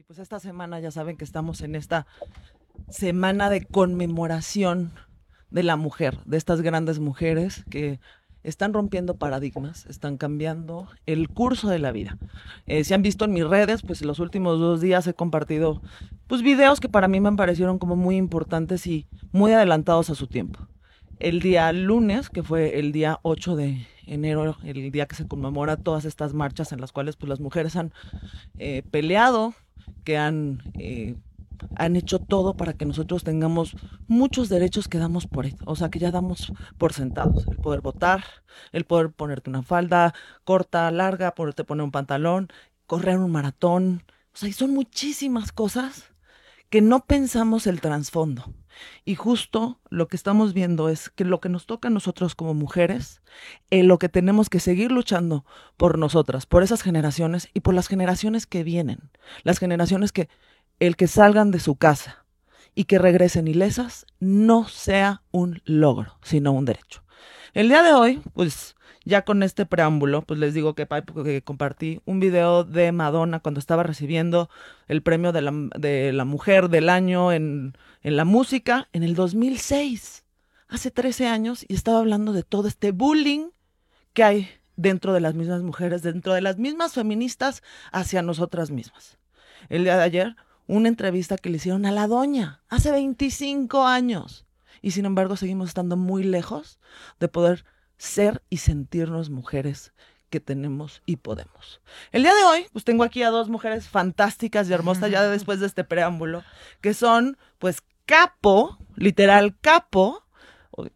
Pati. Pues esta semana ya saben que estamos en esta semana de conmemoración de la mujer, de estas grandes mujeres que están rompiendo paradigmas, están cambiando el curso de la vida. Eh, si han visto en mis redes, pues los últimos dos días he compartido pues videos que para mí me parecieron como muy importantes y muy adelantados a su tiempo. El día lunes, que fue el día 8 de enero, el día que se conmemora todas estas marchas en las cuales pues las mujeres han eh, peleado, que han eh, han hecho todo para que nosotros tengamos muchos derechos que damos por, o sea, que ya damos por sentados. El poder votar, el poder ponerte una falda corta, larga, poderte poner un pantalón, correr un maratón. O sea, y son muchísimas cosas que no pensamos el trasfondo. Y justo lo que estamos viendo es que lo que nos toca a nosotros como mujeres, en lo que tenemos que seguir luchando por nosotras, por esas generaciones y por las generaciones que vienen, las generaciones que el que salgan de su casa y que regresen ilesas no sea un logro, sino un derecho. El día de hoy, pues ya con este preámbulo, pues les digo que, que compartí un video de Madonna cuando estaba recibiendo el premio de la, mujer del año en, en la música en el 2006, hace 13 años, y estaba hablando de todo este bullying que hay dentro de las mismas mujeres, dentro de las mismas feministas hacia nosotras mismas. El día de ayer una entrevista que le hicieron a la doña hace 25 años. Y sin embargo seguimos estando muy lejos de poder ser y sentirnos mujeres que tenemos y podemos. El día de hoy, pues tengo aquí a dos mujeres fantásticas y hermosas ya después de este preámbulo, que son pues capo, literal capo,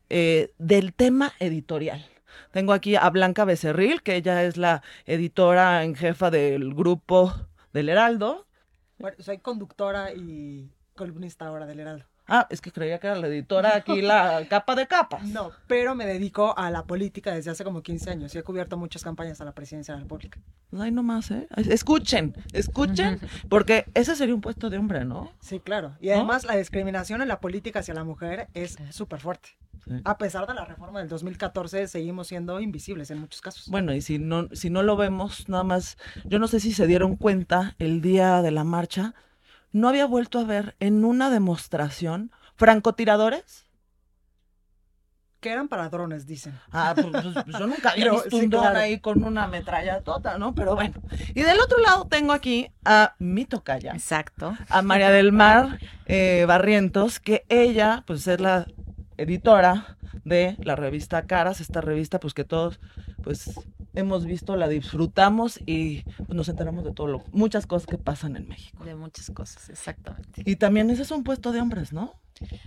eh, del tema editorial. Tengo aquí a Blanca Becerril, que ella es la editora en jefa del grupo del Heraldo, bueno, soy conductora y columnista ahora del Heraldo. Ah, es que creía que era la editora aquí, la capa de capas. No, pero me dedico a la política desde hace como 15 años y he cubierto muchas campañas a la presidencia de la República. Ay, no más, ¿eh? Escuchen, escuchen, porque ese sería un puesto de hombre, ¿no? Sí, claro. Y además la discriminación en la política hacia la mujer es súper fuerte. A pesar de la reforma del 2014, seguimos siendo invisibles en muchos casos. Bueno, y si no, si no lo vemos, nada más, yo no sé si se dieron cuenta el día de la marcha, no había vuelto a ver en una demostración francotiradores. Que eran para drones, dicen. Ah, pues, pues, pues yo nunca había visto un dron ahí con una metralla tota, ¿no? Pero bueno. Y del otro lado tengo aquí a mi tocaya. Exacto. A María del Mar eh, Barrientos, que ella, pues es la editora de la revista Caras, esta revista pues que todos pues hemos visto, la disfrutamos y pues, nos enteramos de todo lo, muchas cosas que pasan en México. De muchas cosas, exactamente. Y también ese es un puesto de hombres, ¿no?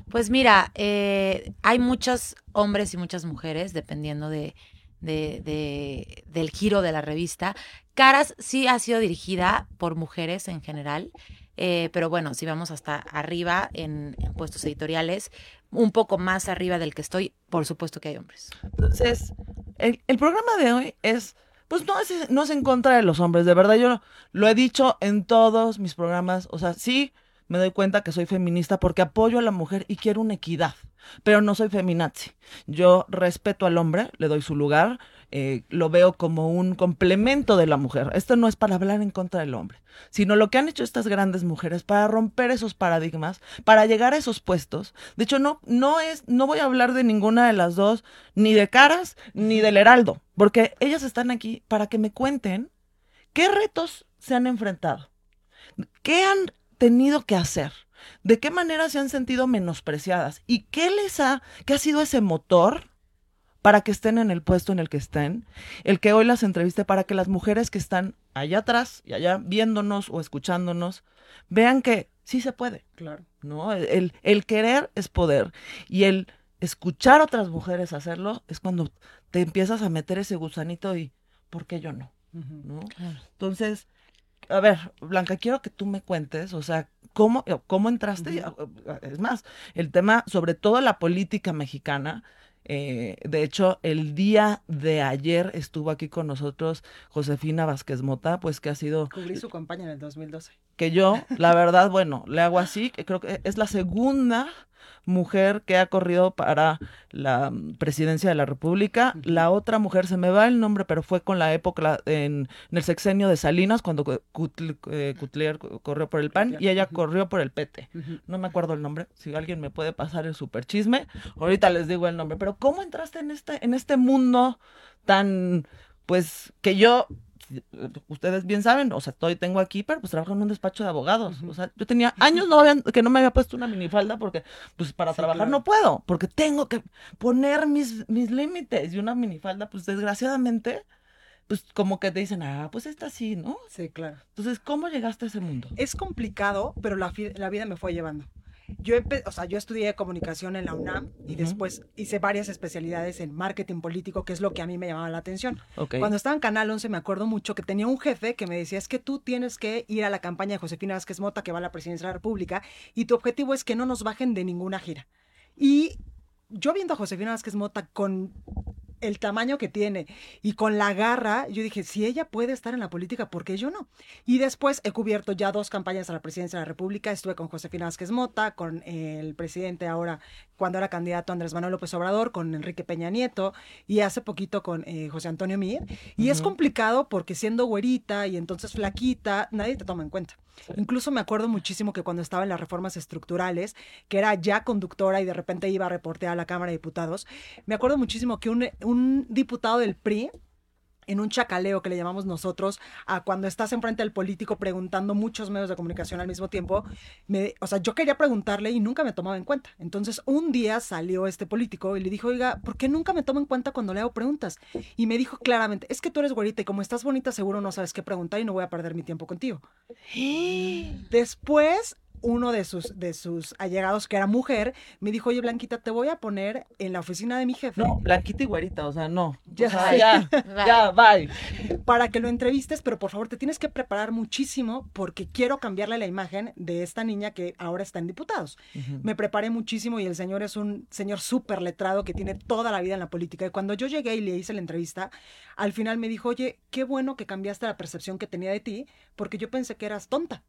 Pues mira, eh, hay muchos hombres y muchas mujeres, dependiendo de, de, del giro de la revista. Caras sí ha sido dirigida por mujeres en general. Eh, pero bueno, si vamos hasta arriba en, puestos editoriales, un poco más arriba del que estoy, por supuesto que hay hombres. Entonces, el, programa de hoy es, pues no es, no es en contra de los hombres, de verdad yo lo he dicho en todos mis programas, o sea, sí me doy cuenta que soy feminista porque apoyo a la mujer y quiero una equidad, pero no soy feminazi. Yo respeto al hombre, le doy su lugar, eh, lo veo como un complemento de la mujer. Esto no es para hablar en contra del hombre, sino lo que han hecho estas grandes mujeres para romper esos paradigmas, para llegar a esos puestos. De hecho, no, no es, no voy a hablar de ninguna de las dos, ni de Caras, ni del Heraldo, porque ellas están aquí para que me cuenten qué retos se han enfrentado, qué han tenido que hacer. ¿De qué manera se han sentido menospreciadas? ¿Y qué les ha, qué ha sido ese motor para que estén en el puesto en el que estén, el que hoy las entreviste para que las mujeres que están allá atrás y allá viéndonos o escuchándonos vean que sí se puede. Claro. ¿No? El, el querer es poder y el escuchar a otras mujeres hacerlo es cuando te empiezas a meter ese gusanito y ¿por qué yo no? ¿No? Entonces, a ver, Blanca, quiero que tú me cuentes, o sea, cómo, cómo entraste, es más, el tema, sobre todo la política mexicana, eh, de hecho, el día de ayer estuvo aquí con nosotros Josefina Vázquez Mota, pues que ha sido... Cubrí su campaña en el 2012. Que yo, la verdad, bueno, le hago así, que creo que es la segunda mujer que ha corrido para la presidencia de la República. La otra mujer, se me va el nombre, pero fue con la época en, el sexenio de Salinas, cuando eh, Cutler corrió por el PAN y ella corrió por el PT. No me acuerdo el nombre, si alguien me puede pasar el super chisme, ahorita les digo el nombre. Pero ¿cómo entraste en este, en este mundo tan, pues, que yo ustedes bien saben, o sea, estoy, tengo aquí, pero pues trabajo en un despacho de abogados. O sea, yo tenía años no que no me había puesto una minifalda porque, pues para trabajar no puedo, porque tengo que poner mis, mis límites. Y una minifalda, pues desgraciadamente, pues como que te dicen, ah, pues está así, ¿no? Sí, claro. Entonces, ¿cómo llegaste a ese mundo? Es complicado, pero la, la vida me fue llevando. Yo, o sea, yo estudié comunicación en la UNAM y después hice varias especialidades en marketing político, que es lo que a mí me llamaba la atención. Cuando estaba en Canal 11 me acuerdo mucho que tenía un jefe que me decía, es que tú tienes que ir a la campaña de Josefina Vázquez Mota, que va a la presidencia de la República, y tu objetivo es que no nos bajen de ninguna gira. Y yo viendo a Josefina Vázquez Mota con el tamaño que tiene y con la garra, yo dije, si ella puede estar en la política, ¿por qué yo no? Y después he cubierto ya dos campañas a la presidencia de la República. Estuve con Josefina Vázquez Mota, con el presidente ahora, cuando era candidato Andrés Manuel López Obrador, con Enrique Peña Nieto y hace poquito con eh, José Antonio Mir. Y es complicado porque siendo güerita y entonces flaquita, nadie te toma en cuenta. Incluso me acuerdo muchísimo que cuando estaba en las reformas estructurales, que era ya conductora y de repente iba a reportear a la Cámara de Diputados, me acuerdo muchísimo que un, un diputado del PRI en un chacaleo que le llamamos nosotros, a cuando estás enfrente del político preguntando muchos medios de comunicación al mismo tiempo, me, o sea, yo quería preguntarle y nunca me tomaba en cuenta. Entonces, un día salió este político y le dijo, oiga, ¿por qué nunca me toma en cuenta cuando le hago preguntas? Y me dijo claramente, es que tú eres güerita y como estás bonita seguro no sabes qué preguntar y no voy a perder mi tiempo contigo. Después uno de sus, de sus allegados, que era mujer, me dijo, oye, Blanquita, te voy a poner en la oficina de mi jefe. No, Blanquita y güerita, o sea, no. Ya, ya, ya, bye. Para que lo entrevistes, pero por favor, te tienes que preparar muchísimo porque quiero cambiarle la imagen de esta niña que ahora está en diputados. Me preparé muchísimo y el señor es un señor súper letrado que tiene toda la vida en la política. Y cuando yo llegué y le hice la entrevista, al final me dijo, oye, qué bueno que cambiaste la percepción que tenía de ti porque yo pensé que eras tonta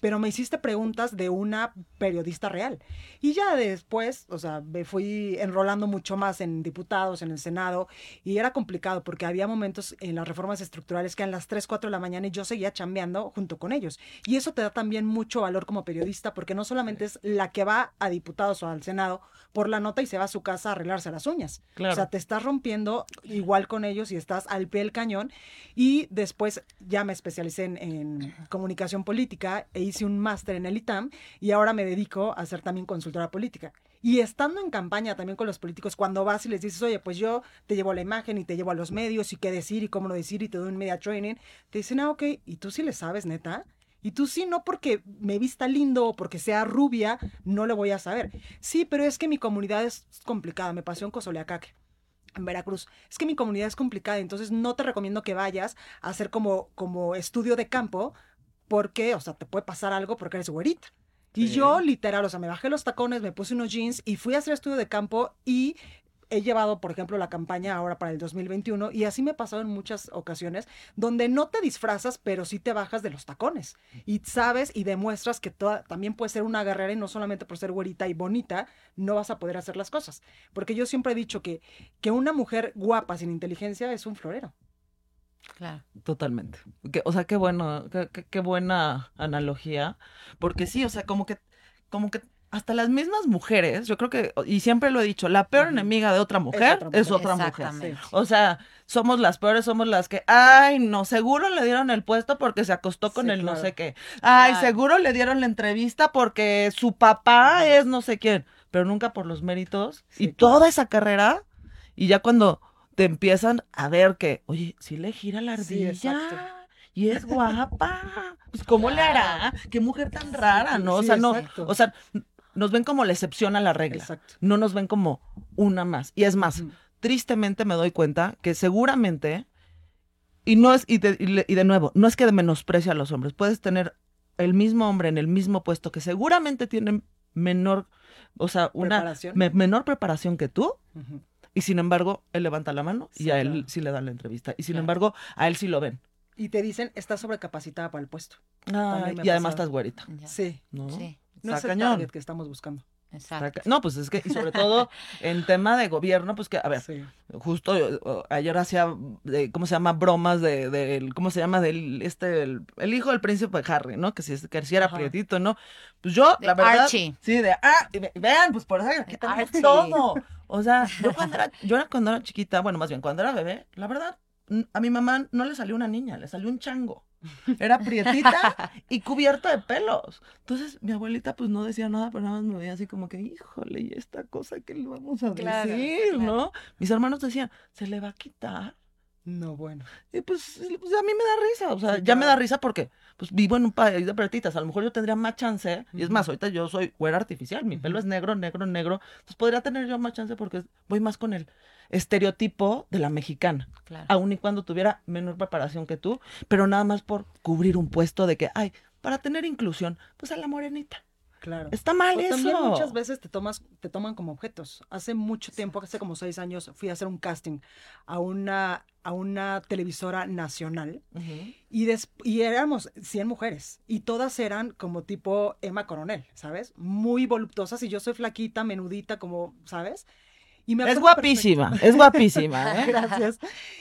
pero me hiciste preguntas de una periodista real. Y ya después, o sea, me fui enrolando mucho más en diputados, en el Senado, y era complicado porque había momentos en las reformas estructurales que eran las 3, 4 de la mañana y yo seguía chambeando junto con ellos. Y eso te da también mucho valor como periodista porque no solamente es la que va a diputados o al Senado por la nota y se va a su casa a arreglarse las uñas. O sea, te estás rompiendo igual con ellos y estás al pie del cañón. Y después ya me especialicé en, en comunicación política e hice un máster en el ITAM y ahora me dedico a ser también consultora política. Y estando en campaña también con los políticos, cuando vas y les dices, oye, pues yo te llevo la imagen y te llevo a los medios y qué decir y cómo no decir y te doy un media training, te dicen, ah, ok, ¿y tú sí le sabes, neta? Y tú sí, no porque me vista lindo o porque sea rubia, no lo voy a saber. Sí, pero es que mi comunidad es complicada. Me pasó en Cozoleacaque en Veracruz. Es que mi comunidad es complicada, entonces no te recomiendo que vayas a hacer como, como estudio de campo, porque, o sea, te puede pasar algo porque eres güerita. Y yo, literal, o sea, me bajé los tacones, me puse unos jeans y fui a hacer estudio de campo y he llevado, por ejemplo, la campaña ahora para el 2021 y así me ha pasado en muchas ocasiones donde no te disfrazas, pero sí te bajas de los tacones y sabes y demuestras que también puedes ser una guerrera y no solamente por ser güerita y bonita no vas a poder hacer las cosas. Porque yo siempre he dicho que, que una mujer guapa sin inteligencia es un florero. Claro. Totalmente. o sea, qué bueno, qué, qué, buena analogía. Porque sí, o sea, como que, como que hasta las mismas mujeres, yo creo que, y siempre lo he dicho, la peor enemiga de otra mujer es otra mujer. O sea, somos las peores, somos las que, ay, no, seguro le dieron el puesto porque se acostó con el no sé qué. Ay, seguro le dieron la entrevista porque su papá es no sé quién, pero nunca por los méritos. y toda esa carrera, y ya cuando te empiezan a ver que, oye, si le gira la ardilla y es guapa. Pues cómo le hará? Qué mujer tan rara, ¿no? o sea, no, o sea, nos ven como la excepción a la regla. Exacto. No nos ven como una más. Y es más, tristemente me doy cuenta que seguramente, y no es, y de, y de nuevo, no es que de menosprecio a los hombres. Puedes tener el mismo hombre en el mismo puesto que seguramente tiene menor, o sea, una menor preparación que tú. Y sin embargo, él levanta la mano y a él sí le dan la entrevista. Y sin embargo, a él sí lo ven. Y te dicen, estás sobrecapacitada para el puesto. y además estás güerita. Sí. ¿No? Sí. No es el target que estamos buscando. Exacto. No, pues es que, y sobre todo en tema de gobierno, pues que, a ver, Sí. justo eh, ayer hacía, de, ¿cómo se llama? Bromas de, del, ¿cómo se llama? Del, este, el, el hijo del príncipe Harry, ¿no? Que si, es- que si era Ajá. prietito, ¿no? Pues yo, De la verdad. Archie. Sí, de, ah, vean, pues por eso aquí tenemos Archie. todo. O sea, yo cuando era, yo era cuando era chiquita, bueno, más bien cuando era bebé, la verdad, a mi mamá no le salió una niña, le salió un chango. Era prietita y cubierta de pelos. Entonces, mi abuelita pues no decía nada, pero nada más me veía así como que, híjole, ¿y esta cosa qué le vamos a Claro, decir, claro. no? Mis hermanos decían, ¿se le va a quitar? No, bueno. Y pues, pues, a mí me da risa, o sea, Sí, ya me da risa porque pues vivo en un país de pretitas, a lo mejor yo tendría más chance, y es más, ahorita yo soy güera artificial, mi pelo es negro, negro, negro, entonces podría tener yo más chance porque voy más con el estereotipo de la mexicana, Claro. aun y cuando tuviera menor preparación que tú, pero nada más por cubrir un puesto de que, ay, para tener inclusión, pues a la morenita. Claro. Está mal eso. también muchas veces te tomas, te toman como objetos. Hace mucho tiempo, hace como seis años, fui a hacer un casting a una, a una televisora nacional y, des- y éramos 100 mujeres y todas eran como tipo Emma Coronel, ¿sabes? Muy voluptuosas y yo soy flaquita, menudita, como, ¿sabes? Y me Es guapísima, es guapísima, ¿eh? Gracias.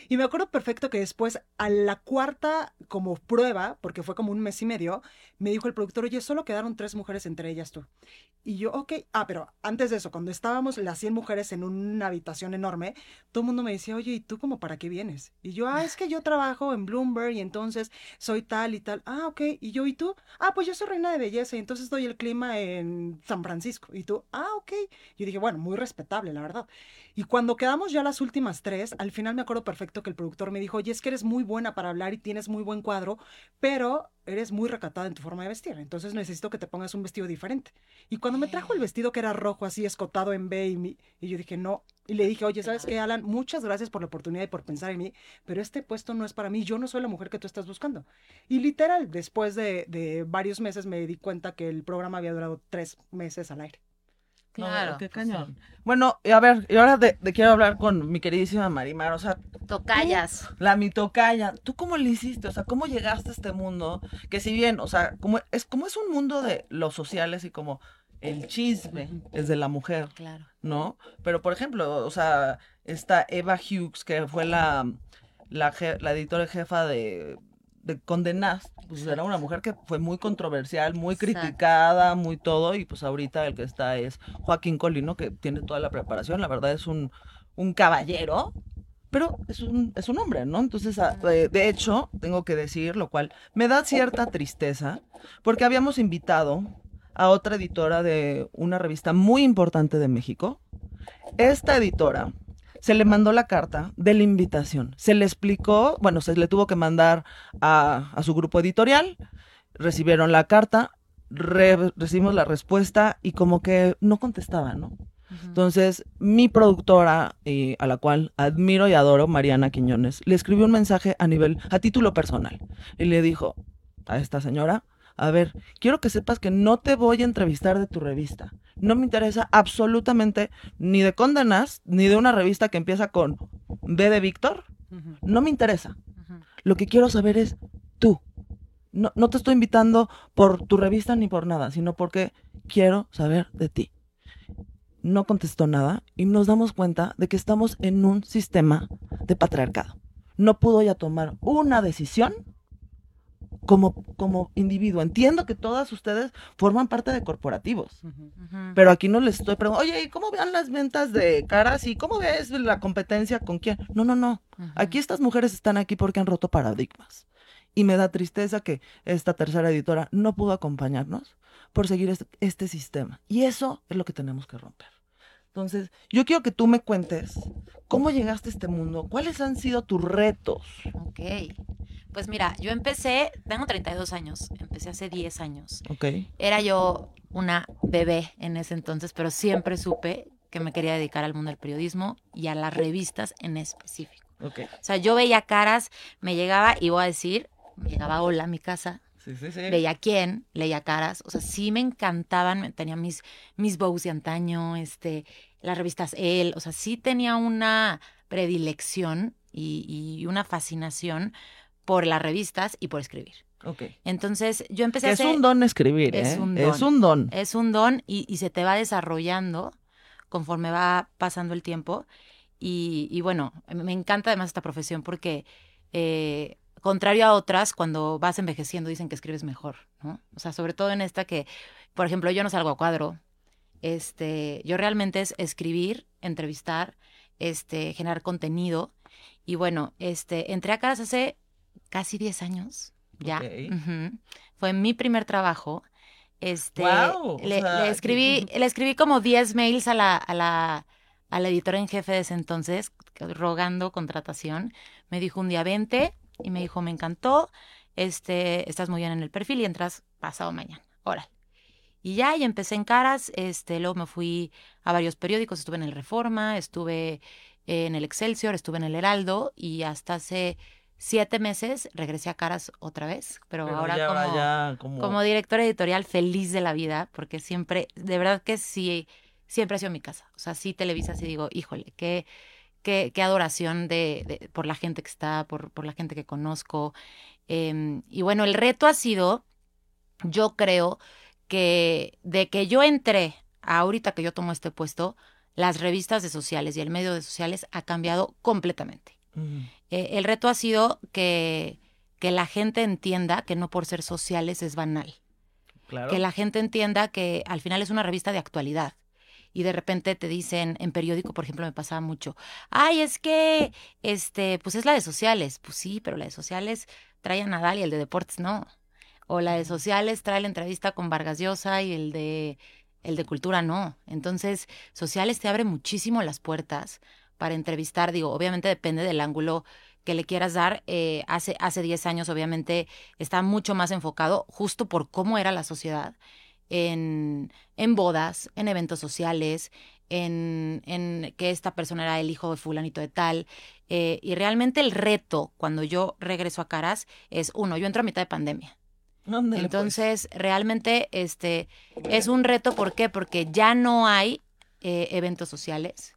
Y me acuerdo perfecto que después, a la cuarta como prueba, porque fue como un mes y medio, me dijo el productor, oye, solo quedaron tres mujeres entre ellas tú. Y yo, ok, ah, pero antes de eso, cuando estábamos las 100 mujeres en una habitación enorme, todo el mundo me decía, oye, ¿y tú como para qué vienes? Y yo, ah, es que yo trabajo en Bloomberg y entonces soy tal y tal. Ah, ok. Y yo, ¿y tú? Ah, pues yo soy reina de belleza y entonces doy el clima en San Francisco. Y tú, ah, ok. Yo dije, bueno, muy respetable, la verdad. Y cuando quedamos ya las últimas tres, al final me acuerdo perfecto que el productor me dijo, oye, es que eres muy buena para hablar y tienes muy buen cuadro, pero eres muy recatada en tu forma de vestir, entonces necesito que te pongas un vestido diferente. Y cuando me trajo el vestido que era rojo, así escotado en B, y, mi- y yo dije, no, y le dije, oye, ¿sabes qué, Alan? Muchas gracias por la oportunidad y por pensar en mí, pero este puesto no es para mí, yo no soy la mujer que tú estás buscando. Y literal, después de, de varios meses me di cuenta que el programa había durado tres meses al aire. No, Claro. qué pues, cañón. Bueno, y a ver, y ahora de quiero hablar con mi queridísima Marimar, o sea, Tocallas. la mitocaya, ¿tú cómo le hiciste? O sea, ¿cómo llegaste a este mundo? Que si bien, o sea, como es, como es un mundo de los sociales y como el chisme es de la mujer, Claro. ¿no? Pero, por ejemplo, o sea, esta Eva Hughes, que fue la, la, je- la editora jefa de, de Condenast, pues era una mujer que fue muy controversial, muy Exacto. criticada, muy todo, y pues ahorita el que está es Joaquín Colino, que tiene toda la preparación, la verdad es un, un caballero, pero es un, es un hombre, ¿no? Entonces, a- eh, de hecho, tengo que decir, lo cual me da cierta tristeza, porque habíamos invitado a otra editora de una revista muy importante de México. Esta editora se le mandó la carta de la invitación, se le explicó, bueno, se le tuvo que mandar a, a su grupo editorial, recibieron la carta, re- recibimos la respuesta y como que no contestaba, ¿no? Entonces, mi productora, eh, a la cual admiro y adoro, Mariana Quiñones, le escribió un mensaje a nivel, a título personal, y le dijo a esta señora, a ver, quiero que sepas que no te voy a entrevistar de tu revista. No me interesa absolutamente ni de Condenas, ni de una revista que empieza con B de Víctor. No me interesa. Lo que quiero saber es tú. No, no te estoy invitando por tu revista ni por nada, sino porque quiero saber de ti. No contestó nada y nos damos cuenta de que estamos en un sistema de patriarcado. No pudo ya tomar una decisión como, como individuo. Entiendo que todas ustedes forman parte de corporativos. Pero aquí no les estoy preguntando, oye, ¿y cómo vean las ventas de caras? ¿Y cómo ves la competencia con quién? No, no, no. Aquí estas mujeres están aquí porque han roto paradigmas. Y me da tristeza que esta tercera editora no pudo acompañarnos por seguir este, este sistema. Y eso es lo que tenemos que romper. Entonces, yo quiero que tú me cuentes cómo llegaste a este mundo, cuáles han sido tus retos. Ok. Pues mira, yo empecé, tengo 32 años, empecé hace 10 años. ¿Ok? Era yo una bebé en ese entonces, pero siempre supe que me quería dedicar al mundo del periodismo y a las revistas en específico. Ok. O sea, yo veía caras, me llegaba, y voy a decir, me llegaba hola a mi casa, Sí, sí, sí. veía quién, leía caras, o sea, sí me encantaban, tenía mis, mis bows de antaño, este, las revistas él, o sea, sí tenía una predilección y, y una fascinación por las revistas y por escribir. Ok. Entonces yo empecé Que a es hacer... un don escribir, Es ¿eh? un Es don. un don. Es un don y, y se te va desarrollando conforme va pasando el tiempo. Y, y bueno, me encanta además esta profesión porque, eh, contrario a otras, cuando vas envejeciendo dicen que escribes mejor, ¿no? O sea, sobre todo en esta que, por ejemplo, yo no salgo a cuadro. Este, yo realmente es escribir, entrevistar, este, generar contenido. Y bueno, este, entré a Caras hace casi 10 años ya. Fue mi primer trabajo. Este, o le, sea, le escribí, le escribí como 10 mails a la, a la, a la editora en jefe de ese entonces, rogando contratación. Me dijo un día 20 y me dijo, me encantó, este, estás muy bien en el perfil y entras pasado mañana. Órale. Y ya, y empecé en caras, este, luego me fui a varios periódicos, estuve en el Reforma, estuve en el Excelsior, estuve en el Heraldo y hasta hace siete meses regresé a caras otra vez, pero, Pero ahora ya, como, ya como... como directora editorial feliz de la vida, porque siempre, de verdad que sí, siempre ha sido mi casa. O sea, sí Televisa, sí digo, híjole, qué, qué, qué adoración de, de- por la gente que está, por, por la gente que conozco. Em, y bueno, el reto ha sido, yo creo que de que yo entré a ahorita que yo tomo este puesto, las revistas de sociales y el medio de sociales ha cambiado completamente. Eh, el reto ha sido que, que la gente entienda que no por ser sociales es banal Claro. que la gente entienda que al final es una revista de actualidad. Y de repente te dicen, en periódico, por ejemplo, me pasaba mucho, ay, es que, este, pues es la de sociales. Pues sí, pero la de sociales trae a Nadal y el de deportes no. O la de sociales trae la entrevista con Vargas Llosa y el de, el de cultura no. Entonces, sociales te abre muchísimo las puertas para entrevistar. Digo, obviamente depende del ángulo que le quieras dar. Eh, hace, hace 10 años, obviamente, está mucho más enfocado justo por cómo era la sociedad en, en bodas, en eventos sociales, en, en que esta persona era el hijo de fulanito de tal. eh, y realmente el reto cuando yo regreso a Caras es, uno, yo entro a mitad de pandemia. Pues. Entonces, realmente este es un reto, ¿por qué? Porque ya no hay eh, eventos sociales,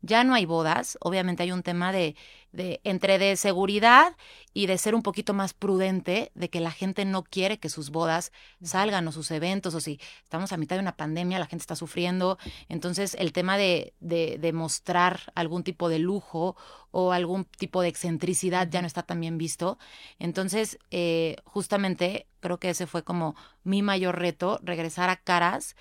ya no hay bodas, obviamente hay un tema de, de entre de seguridad y de ser un poquito más prudente, de que la gente no quiere que sus bodas salgan o sus eventos, o si estamos a mitad de una pandemia, la gente está sufriendo, entonces el tema de, de, de mostrar algún tipo de lujo o algún tipo de excentricidad ya no está tan bien visto. Entonces, eh, justamente creo que ese fue como mi mayor reto, regresar a caras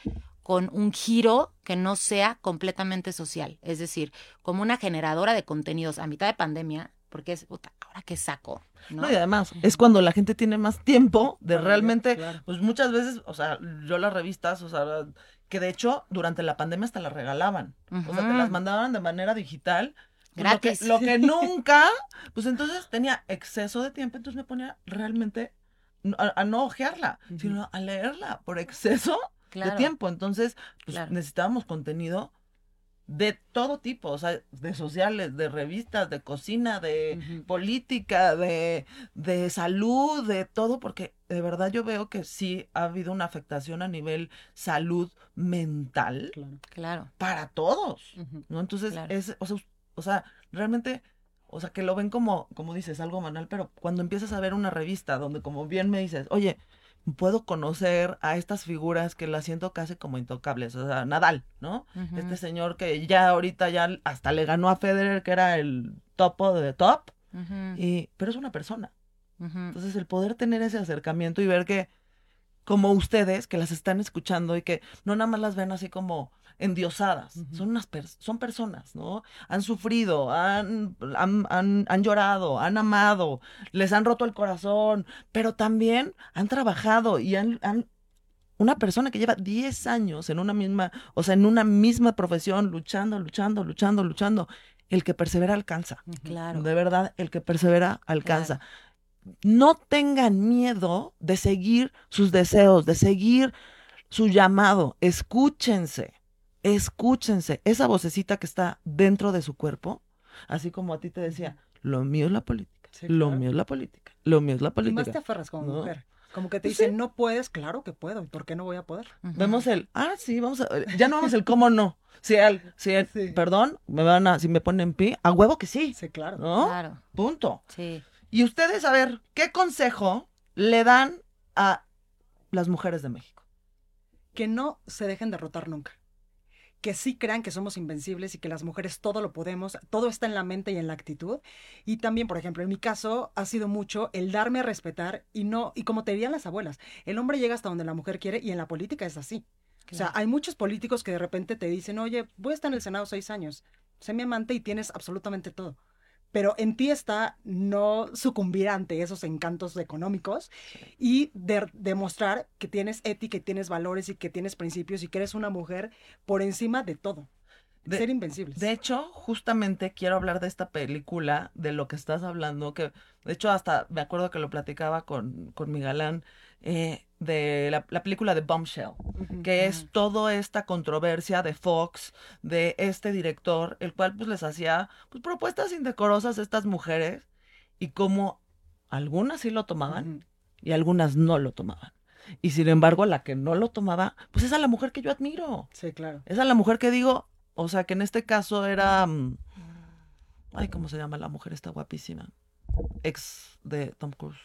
con un giro que no sea completamente social, es decir, como una generadora de contenidos a mitad de pandemia, porque es, puta, ahora qué saco, ¿no? No, y además, es cuando la gente tiene más tiempo de realmente, claro. pues muchas veces, o sea, yo las revistas, o sea, que de hecho durante la pandemia hasta las regalaban. O sea, te las mandaban de manera digital. pues, lo que- Gratis. Lo que, nunca, pues entonces tenía exceso de tiempo, entonces me ponía realmente a, a no ojearla, sino a leerla por exceso Claro. de tiempo. Entonces, pues Claro. necesitábamos contenido de todo tipo, o sea, de sociales, de revistas, de cocina, de política, de, de salud, de todo, porque de verdad yo veo que sí ha habido una afectación a nivel salud mental Claro. Claro. para todos. ¿no? Entonces, Claro. es, o sea, o sea, realmente, o sea, que lo ven como, como dices, algo banal, pero cuando empiezas a ver una revista donde, como bien me dices, oye, puedo conocer a estas figuras que las siento casi como intocables, o sea, Nadal, ¿no? Este señor que ya ahorita ya hasta le ganó a Federer, que era el topo de top, y, pero es una persona. Entonces, el poder tener ese acercamiento y ver que, como ustedes, que las están escuchando y que no nada más las ven así como endiosadas, son unas son personas, ¿no? Han sufrido, han, han, han, han llorado, han amado, les han roto el corazón, pero también han trabajado y han, han una persona que lleva 10 años en una misma, o sea, en una misma profesión, luchando, luchando, luchando, luchando, el que persevera alcanza. Claro. De verdad, el que persevera alcanza. No tengan miedo de seguir sus deseos, de seguir su llamado. Escúchense, escúchense. Esa vocecita que está dentro de su cuerpo, así como a ti te decía, lo mío es la política, Sí, lo claro. mío es la política, lo mío es la Y más te política. aferras como ¿no? mujer. Como que te Pues sí. dicen, no puedes, claro que puedo. ¿Y por qué no voy a poder? Vemos el, ah, sí, vamos a, ya no vamos el cómo no. Si el, si el, Sí. perdón, me van a, si me ponen pi, a huevo que sí, Sí, claro. ¿no? Claro. Punto. Sí. Y ustedes, a ver, ¿qué consejo le dan a las mujeres de México? Que no se dejen derrotar nunca. Que sí crean que somos invencibles y que las mujeres todo lo podemos, todo está en la mente y en la actitud. Y también, por ejemplo, en mi caso ha sido mucho el darme a respetar y no, y como te dirían las abuelas, el hombre llega hasta donde la mujer quiere y en la política es así. O sea, hay muchos políticos que de repente te dicen, oye, voy a estar en el Senado seis años, sé mi amante y tienes absolutamente todo pero en ti está no sucumbir ante esos encantos económicos y demostrar que tienes ética y tienes valores y que tienes principios y que eres una mujer por encima de todo. De, ser invencibles. De hecho, justamente quiero hablar de esta película, de lo que estás hablando, que de hecho hasta me acuerdo que lo platicaba con, con mi galán, eh, de la, película de Bombshell, que es toda esta controversia de Fox, de este director, el cual pues les hacía pues, propuestas indecorosas a estas mujeres y como algunas sí lo tomaban y algunas no lo tomaban. Y sin embargo, la que no lo tomaba, pues es a la mujer que yo admiro. Sí, claro. Es a la mujer que digo, o sea, que en este caso era... Mm, ay, ¿cómo se llama la mujer? Está guapísima. Ex de Tom Cruise.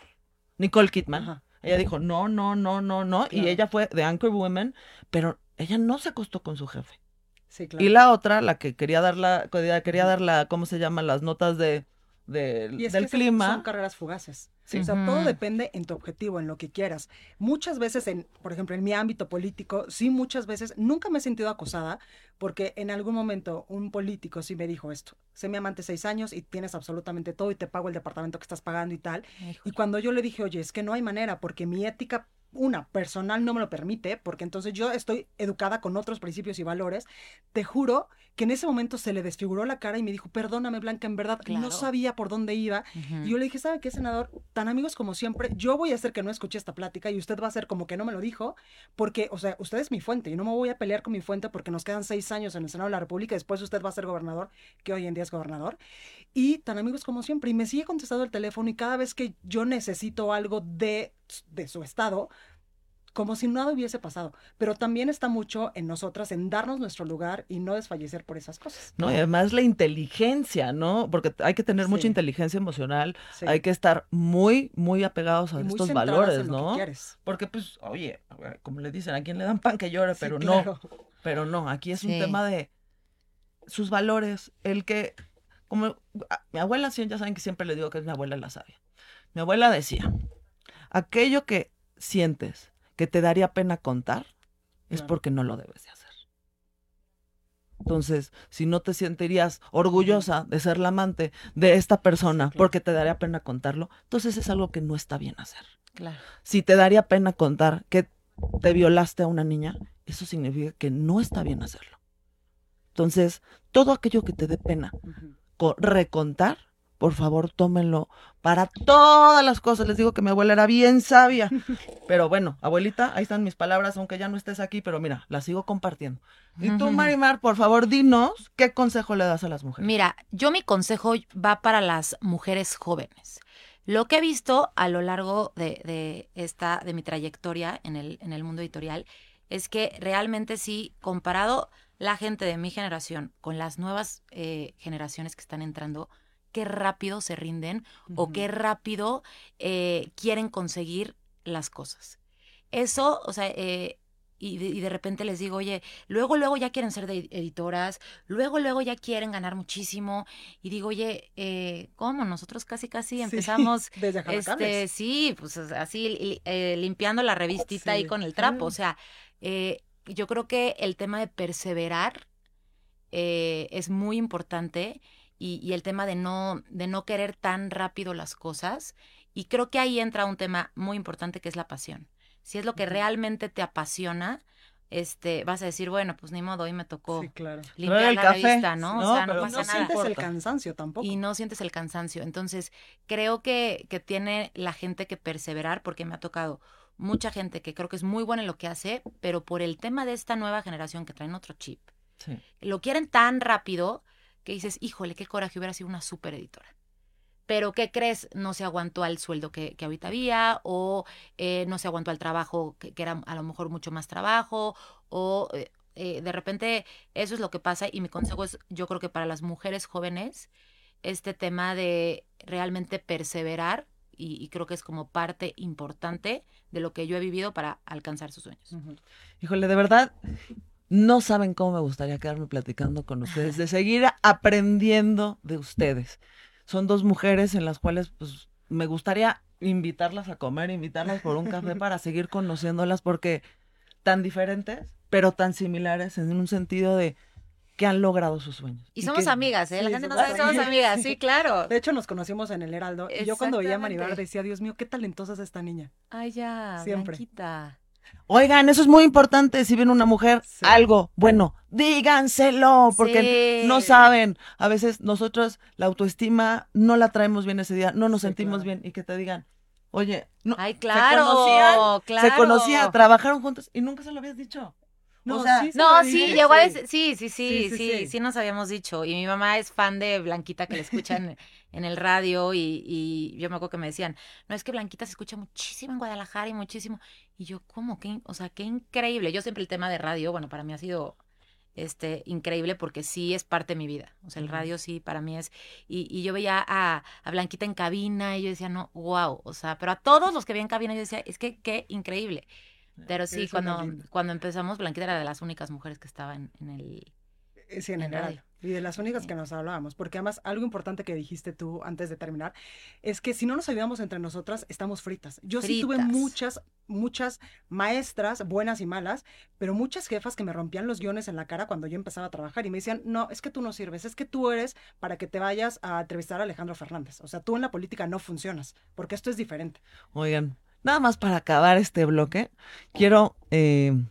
Nicole Kidman. Ella dijo, no, no, no, no, no. Y ella fue de Anchor Women, pero ella no se acostó con su jefe. Sí, claro. Y la otra, la que quería dar la, quería dar la, ¿cómo se llama? Las notas de, del clima. Son carreras fugaces. O sea, todo depende en tu objetivo, en lo que quieras. Muchas veces, en, por ejemplo, en mi ámbito político, sí, muchas veces, nunca me he sentido acosada porque en algún momento un político sí me dijo esto. Sé mi amante seis años y tienes absolutamente todo y te pago el departamento que estás pagando y tal. Y cuando yo le dije, oye, es que no hay manera porque mi ética una, personal no me lo permite, porque entonces yo estoy educada con otros principios y valores, te juro que en ese momento se le desfiguró la cara y me dijo, perdóname Blanca, en verdad no sabía por dónde iba. Y yo le dije, ¿sabe qué, senador? Tan amigos como siempre, yo voy a hacer que no escuché esta plática y usted va a hacer como que no me lo dijo, porque, o sea, usted es mi fuente y no me voy a pelear con mi fuente porque nos quedan seis años en el Senado de la República, después usted va a ser gobernador, que hoy en día es gobernador. Y tan amigos como siempre. Y me sigue contestando el teléfono y cada vez que yo necesito algo de, de su estado, como si nada hubiese pasado. Pero también está mucho en nosotras, en darnos nuestro lugar y no desfallecer por esas cosas. No, y además la inteligencia, ¿no? Porque hay que tener mucha inteligencia emocional, hay que estar muy, muy apegados a estos valores, ¿no? Porque, pues, oye, como le dicen, a quien le dan pan que llore, pero no. Pero no, aquí es un tema de sus valores, el que, como mi abuela, ya saben que siempre le digo que es mi abuela la sabia. Mi abuela decía, aquello que sientes que te daría pena contar, es porque no lo debes de hacer. Entonces, si no te sentirías orgullosa de ser la amante de esta persona porque te daría pena contarlo, entonces es algo que no está bien hacer. Claro. Si te daría pena contar que te violaste a una niña, eso significa que no está bien hacerlo. Entonces, todo aquello que te dé pena recontar, por favor tómenlo para todas las cosas. Les digo que mi abuela era bien sabia. Pero bueno, abuelita, ahí están mis palabras, aunque ya no estés aquí, pero mira, las sigo compartiendo. Y tú, Marimar, por favor, dinos, ¿qué consejo le das a las mujeres? Mira, yo mi consejo va para las mujeres jóvenes. Lo que he visto a lo largo de, esta, de mi trayectoria en el, en el mundo editorial, es que realmente sí, comparado la gente de mi generación con las nuevas eh, generaciones que están entrando, qué rápido se rinden o qué rápido eh, quieren conseguir las cosas. Eso, o sea, eh, y, de, repente les digo, oye, luego, luego ya quieren ser de editoras, luego, luego ya quieren ganar muchísimo. Y digo, oye, eh, ¿cómo? Nosotros casi, casi empezamos, desde este, sí, pues así limpiando la revistita ahí con el trapo. O sea, yo creo que el tema de perseverar es muy importante y, el tema de no, de no querer tan rápido las cosas. Y creo que ahí entra un tema muy importante que es la pasión. Si es lo que realmente te apasiona, este, vas a decir, bueno, pues ni modo, hoy me tocó limpiar la revista, ¿no? o sea, no pasa no sientes el cansancio tampoco. Y no sientes el cansancio. Entonces, creo que, que tiene la gente que perseverar, porque me ha tocado mucha gente que creo que es muy buena en lo que hace, pero por el tema de esta nueva generación que traen otro chip, lo quieren tan rápido que dices, híjole, qué coraje, hubiera sido una super editora. Pero, ¿qué crees? No se aguantó al sueldo que, que ahorita había, o eh, no se aguantó al trabajo, que, era a lo mejor mucho más trabajo, o eh, eh, de repente eso es lo que pasa. Y mi consejo es, yo creo que para las mujeres jóvenes, este tema de realmente perseverar y, y creo que es como parte importante de lo que yo he vivido para alcanzar sus sueños. Híjole, de verdad, no saben cómo me gustaría quedarme platicando con ustedes, de seguir aprendiendo de ustedes. Son dos mujeres en las cuales, pues, me gustaría invitarlas a comer, invitarlas por un café para seguir conociéndolas, porque tan diferentes, pero tan similares en un sentido de que han logrado sus sueños. Y somos que- amigas, ¿eh? La Sí, gente no sabe que somos amigas. sí, claro. De hecho, nos conocimos en el Heraldo. Y yo cuando veía a Maribel decía, Dios mío, qué talentosa es esta niña. Ay, ya, Siempre. Blanquita. Oigan, eso es muy importante. Si ven una mujer, Sí. algo, bueno, díganselo, porque Sí. no saben. A veces nosotros la autoestima no la traemos bien ese día, no nos Sí, sentimos claro. bien y que te digan, oye, no, Ay, se claro, conocían, claro. se conocían, trabajaron juntos y nunca se lo habías dicho. No, o sea, sí se No, sí, llegó a sí. decir, sí, sí, sí, Sí, sí, sí, sí, sí. nos habíamos dicho. Y mi mamá es fan de Blanquita, que le escuchan en el radio, y, y yo me acuerdo que me decían, no, es que Blanquita se escucha muchísimo en Guadalajara y muchísimo. Y yo, ¿cómo? ¿Qué, o sea, qué increíble. Yo siempre el tema de radio, bueno, para mí ha sido este increíble porque sí es parte de mi vida. O sea, el radio sí para mí es. Y, y yo veía a, a Blanquita en cabina y yo decía, no, wow. O sea, pero a todos los que veía en cabina yo decía, es que qué increíble. Pero sí, cuando, cuando empezamos, Blanquita era de las únicas mujeres que estaba en, en el... Eh, Sí, en en el radio. Heraldo. Y de las únicas Sí. que nos hablábamos. Porque además, algo importante que dijiste tú antes de terminar, es que si no nos ayudamos entre nosotras, estamos fritas. Yo sí tuve muchas, muchas maestras, buenas y malas, pero muchas jefas que me rompían los guiones en la cara cuando yo empezaba a trabajar y me decían, no, es que tú no sirves, es que tú eres para que te vayas a entrevistar a Alejandro Fernández. O sea, tú en la política no funcionas, porque esto es diferente. Oigan, nada más para acabar este bloque, quiero eh,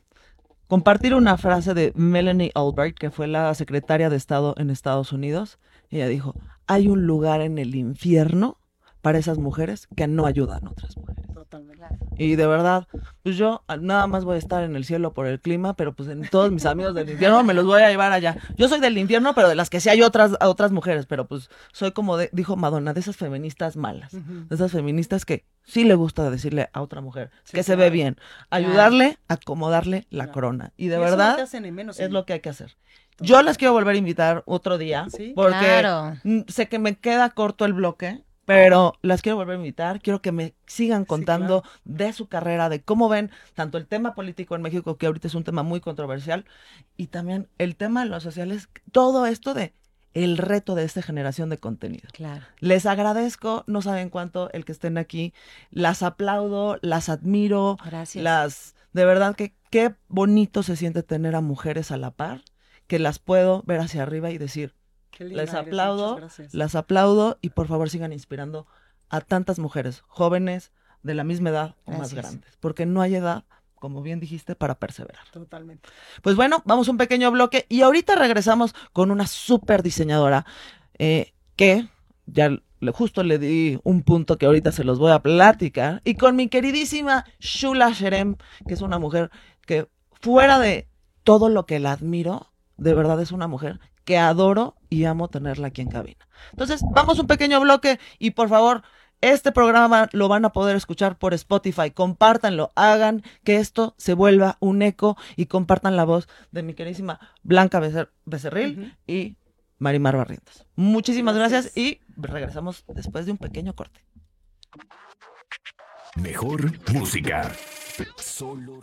compartir una frase de Melanie Albright, que fue la secretaria de Estado en Estados Unidos. Ella dijo, hay un lugar en el infierno para esas mujeres que no ayudan a otras mujeres. Totalmente. Y de verdad, pues yo ah, nada más voy a estar en el cielo por el clima, pero pues en todos mis amigos del infierno me los voy a llevar allá. Yo soy del infierno, pero de las que sí hay otras, a otras mujeres, pero pues soy como de- dijo Madonna, de esas feministas malas, de esas feministas que sí le gusta decirle a otra mujer Sí, que se ve bien, ayudarle, acomodarle la Claro. corona. Y de verdad menos es lo que hay que hacer. Yo las quiero volver a invitar otro día, Sí. porque Claro. Sé que me queda corto el bloque, pero las quiero volver a invitar. Quiero que me sigan contando de su carrera, de cómo ven tanto el tema político en México, que ahorita es un tema muy controversial, y también el tema de los sociales, todo esto de el reto de esta generación de contenido. Claro. Les agradezco, no saben cuánto el que estén aquí, las aplaudo, las admiro, Gracias. las de verdad que qué bonito se siente tener a mujeres a la par, que las puedo ver hacia arriba y decir, les aplaudo, las aplaudo y por favor sigan inspirando a tantas mujeres jóvenes de la misma edad o más grandes, porque no hay edad, como bien dijiste, para perseverar. Totalmente. Pues bueno, vamos a un pequeño bloque y ahorita regresamos con una súper diseñadora eh, que ya le- justo le di un punto que ahorita se los voy a platicar y con mi queridísima Shula Sherem, que es una mujer que fuera de todo lo que la admiro, de verdad es una mujer que adoro y amo tenerla aquí en cabina. Entonces, vamos a un pequeño bloque y por favor, este programa lo van a poder escuchar por Spotify. Compártanlo, hagan que esto se vuelva un eco y compartan la voz de mi queridísima Blanca Becer- Becerril Ujú. y Marimar Barrientos. Muchísimas gracias. Gracias. y regresamos después de un pequeño corte. Mejor música. Solo